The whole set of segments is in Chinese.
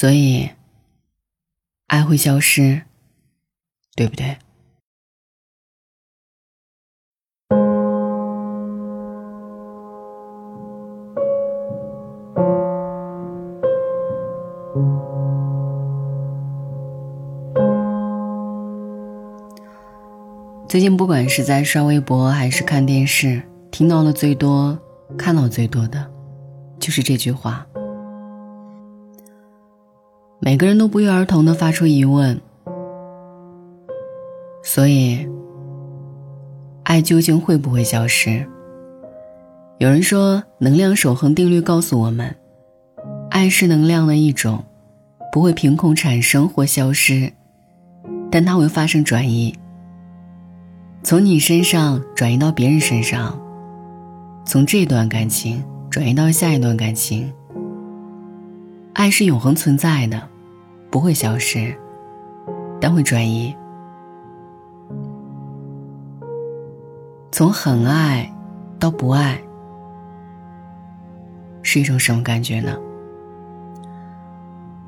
所以，爱会消失，对不对？最近不管是在刷微博还是看电视，听到的最多、看到最多的，就是这句话。每个人都不约而同的发出疑问：所以，爱究竟会不会消失？有人说，能量守恒定律告诉我们，爱是能量的一种，不会凭空产生或消失，但它会发生转移。从你身上转移到别人身上，从这段感情转移到下一段感情。爱是永恒存在的，不会消失，但会转移。从很爱到不爱，是一种什么感觉呢？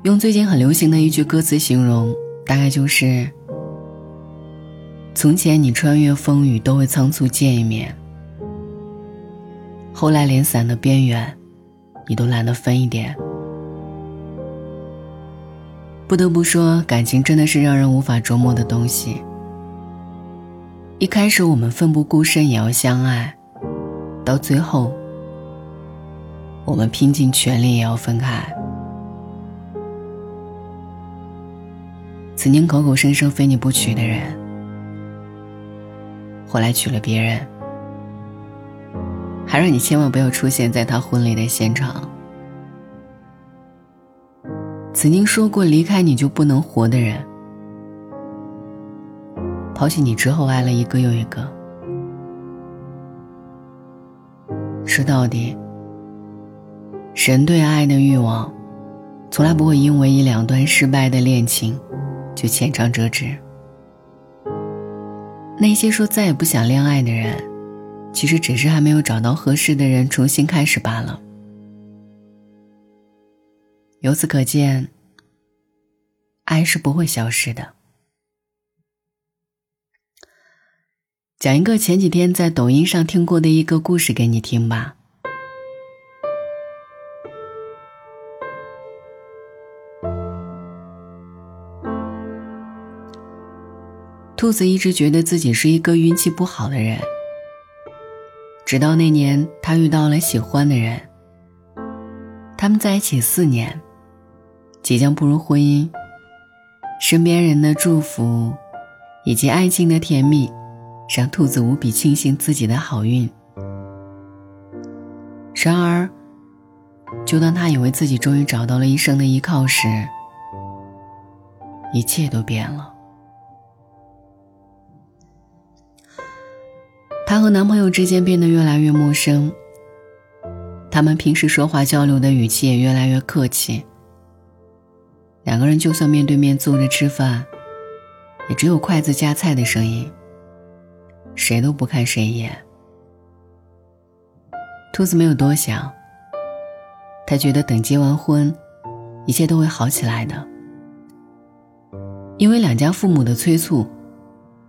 用最近很流行的一句歌词形容，大概就是。从前，你穿越风雨都会仓促见一面。后来，连伞的边缘，你都懒得分一点。不得不说，感情真的是让人无法琢磨的东西。一开始，我们奋不顾身也要相爱；到最后，我们拼尽全力也要分开。曾经口口声声非你不娶的人。后来娶了别人，还让你千万不要出现在他婚礼的现场。曾经说过离开你就不能活的人，抛弃你之后爱了一个又一个。说到底，神对爱的欲望，从来不会因为一两段失败的恋情，就浅尝辄止。那些说再也不想恋爱的人，其实只是还没有找到合适的人重新开始罢了。由此可见，爱是不会消失的。讲一个前几天在抖音上听过的一个故事给你听吧。兔子一直觉得自己是一个运气不好的人，直到那年他遇到了喜欢的人。他们在一起四年，即将步入婚姻，身边人的祝福，以及爱情的甜蜜，让兔子无比庆幸自己的好运。然而，就当他以为自己终于找到了一生的依靠时，一切都变了。她和男朋友之间变得越来越陌生。他们平时说话交流的语气也越来越客气。两个人就算面对面坐着吃饭，也只有筷子夹菜的声音，谁都不看谁一眼。兔子没有多想，他觉得等结完婚，一切都会好起来的。因为两家父母的催促，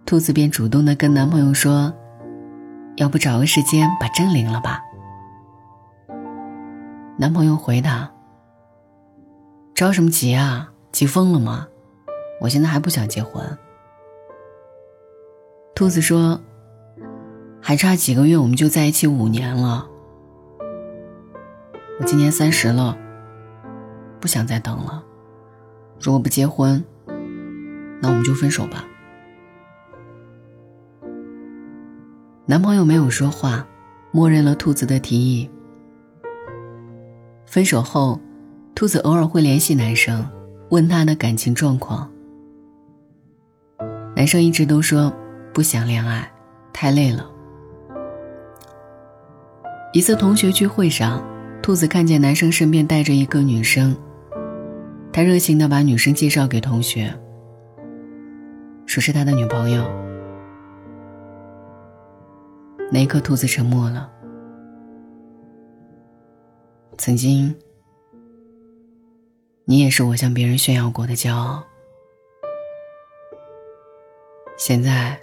兔子便主动的跟男朋友说。要不找个时间把证领了吧？男朋友回答：“着什么急啊？急疯了吗？我现在还不想结婚。”兔子说：“还差几个月我们就在一起五年了，我今年三十了，不想再等了。如果不结婚，那我们就分手吧。”男朋友没有说话，默认了兔子的提议。分手后，兔子偶尔会联系男生，问他的感情状况。男生一直都说不想恋爱，太累了。一次同学聚会上，兔子看见男生身边带着一个女生，他热情的把女生介绍给同学，说是他的女朋友。那一刻，兔子沉默了。曾经，你也是我向别人炫耀过的骄傲。现在，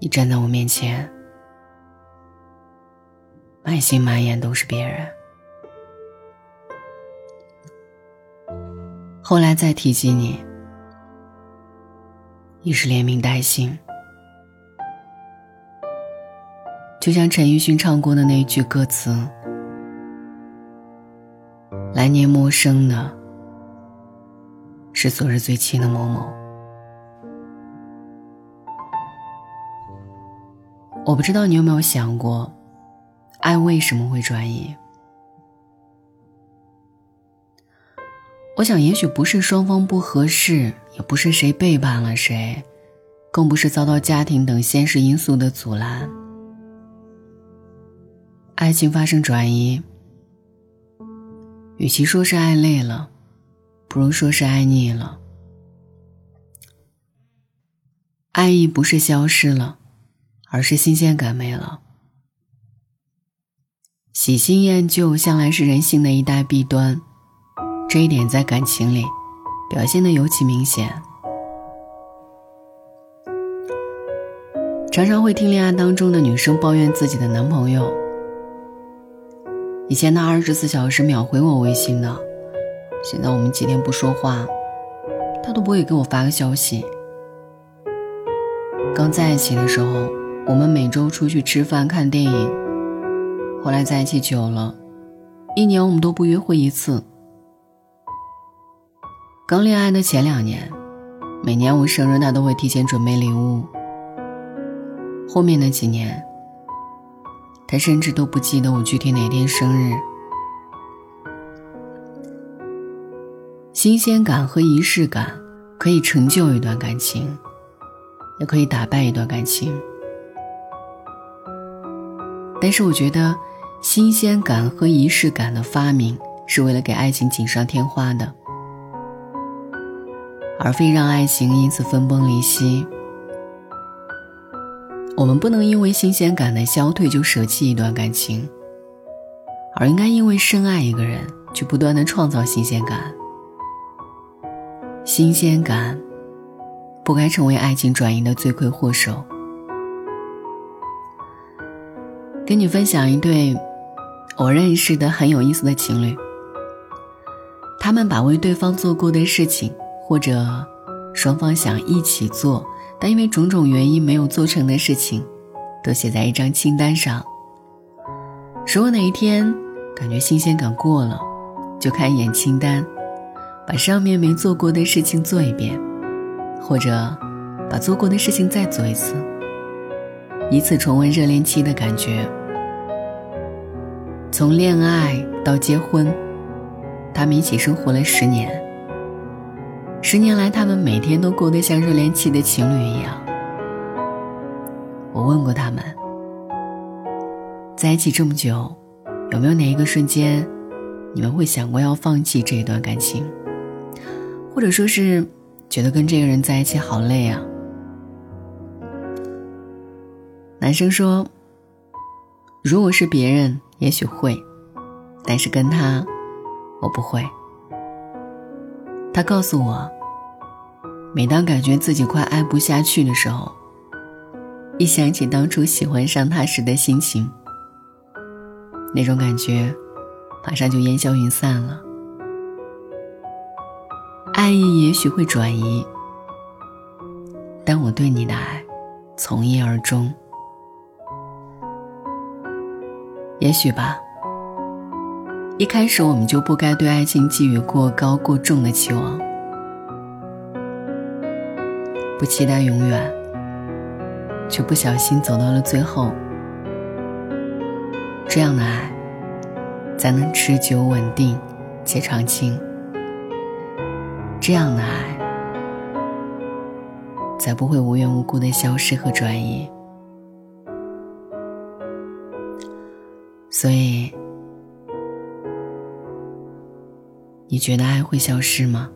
你站在我面前，满心满眼都是别人。后来再提及你，已是连名带姓。就像陈奕迅唱过的那一句歌词：“来年陌生的，是昨日最亲的某某。”我不知道你有没有想过，爱为什么会转移？我想，也许不是双方不合适，也不是谁背叛了谁，更不是遭到家庭等现实因素的阻拦。爱情发生转移，与其说是爱累了，不如说是爱腻了。爱意不是消失了。而是新鲜感没了，喜新厌旧向来是人性的一大弊端，这一点在感情里表现的尤其明显。常常会听恋爱当中的女生抱怨自己的男朋友，以前他二十四小时秒回我微信的，现在我们几天不说话，他都不会给我发个消息。刚在一起的时候。我们每周出去吃饭、看电影，后来在一起久了，一年我们都不约会一次。刚恋爱的前两年，每年我生日他都会提前准备礼物。后面的几年，他甚至都不记得我具体哪天生日。新鲜感和仪式感可以成就一段感情，也可以打败一段感情。但是我觉得，新鲜感和仪式感的发明是为了给爱情锦上添花的，而非让爱情因此分崩离析。我们不能因为新鲜感的消退就舍弃一段感情，而应该因为深爱一个人，去不断的创造新鲜感。新鲜感，不该成为爱情转移的罪魁祸首。跟你分享一对我认识的很有意思的情侣，他们把为对方做过的事情，或者双方想一起做但因为种种原因没有做成的事情，都写在一张清单上。如果哪一天感觉新鲜感过了，就看一眼清单，把上面没做过的事情做一遍，或者把做过的事情再做一次，以此重温热恋期的感觉。从恋爱到结婚，他们一起生活了十年。十年来，他们每天都过得像热恋期的情侣一样。我问过他们，在一起这么久，有没有哪一个瞬间，你们会想过要放弃这一段感情，或者说是觉得跟这个人在一起好累啊？男生说：“如果是别人。”也许会，但是跟他，我不会。他告诉我，每当感觉自己快爱不下去的时候，一想起当初喜欢上他时的心情，那种感觉，马上就烟消云散了。爱意也许会转移，但我对你的爱，从一而终。也许吧。一开始我们就不该对爱情寄予过高过重的期望，不期待永远，却不小心走到了最后。这样的爱，才能持久稳定且长青。这样的爱，才不会无缘无故的消失和转移。所以，你觉得爱会消失吗？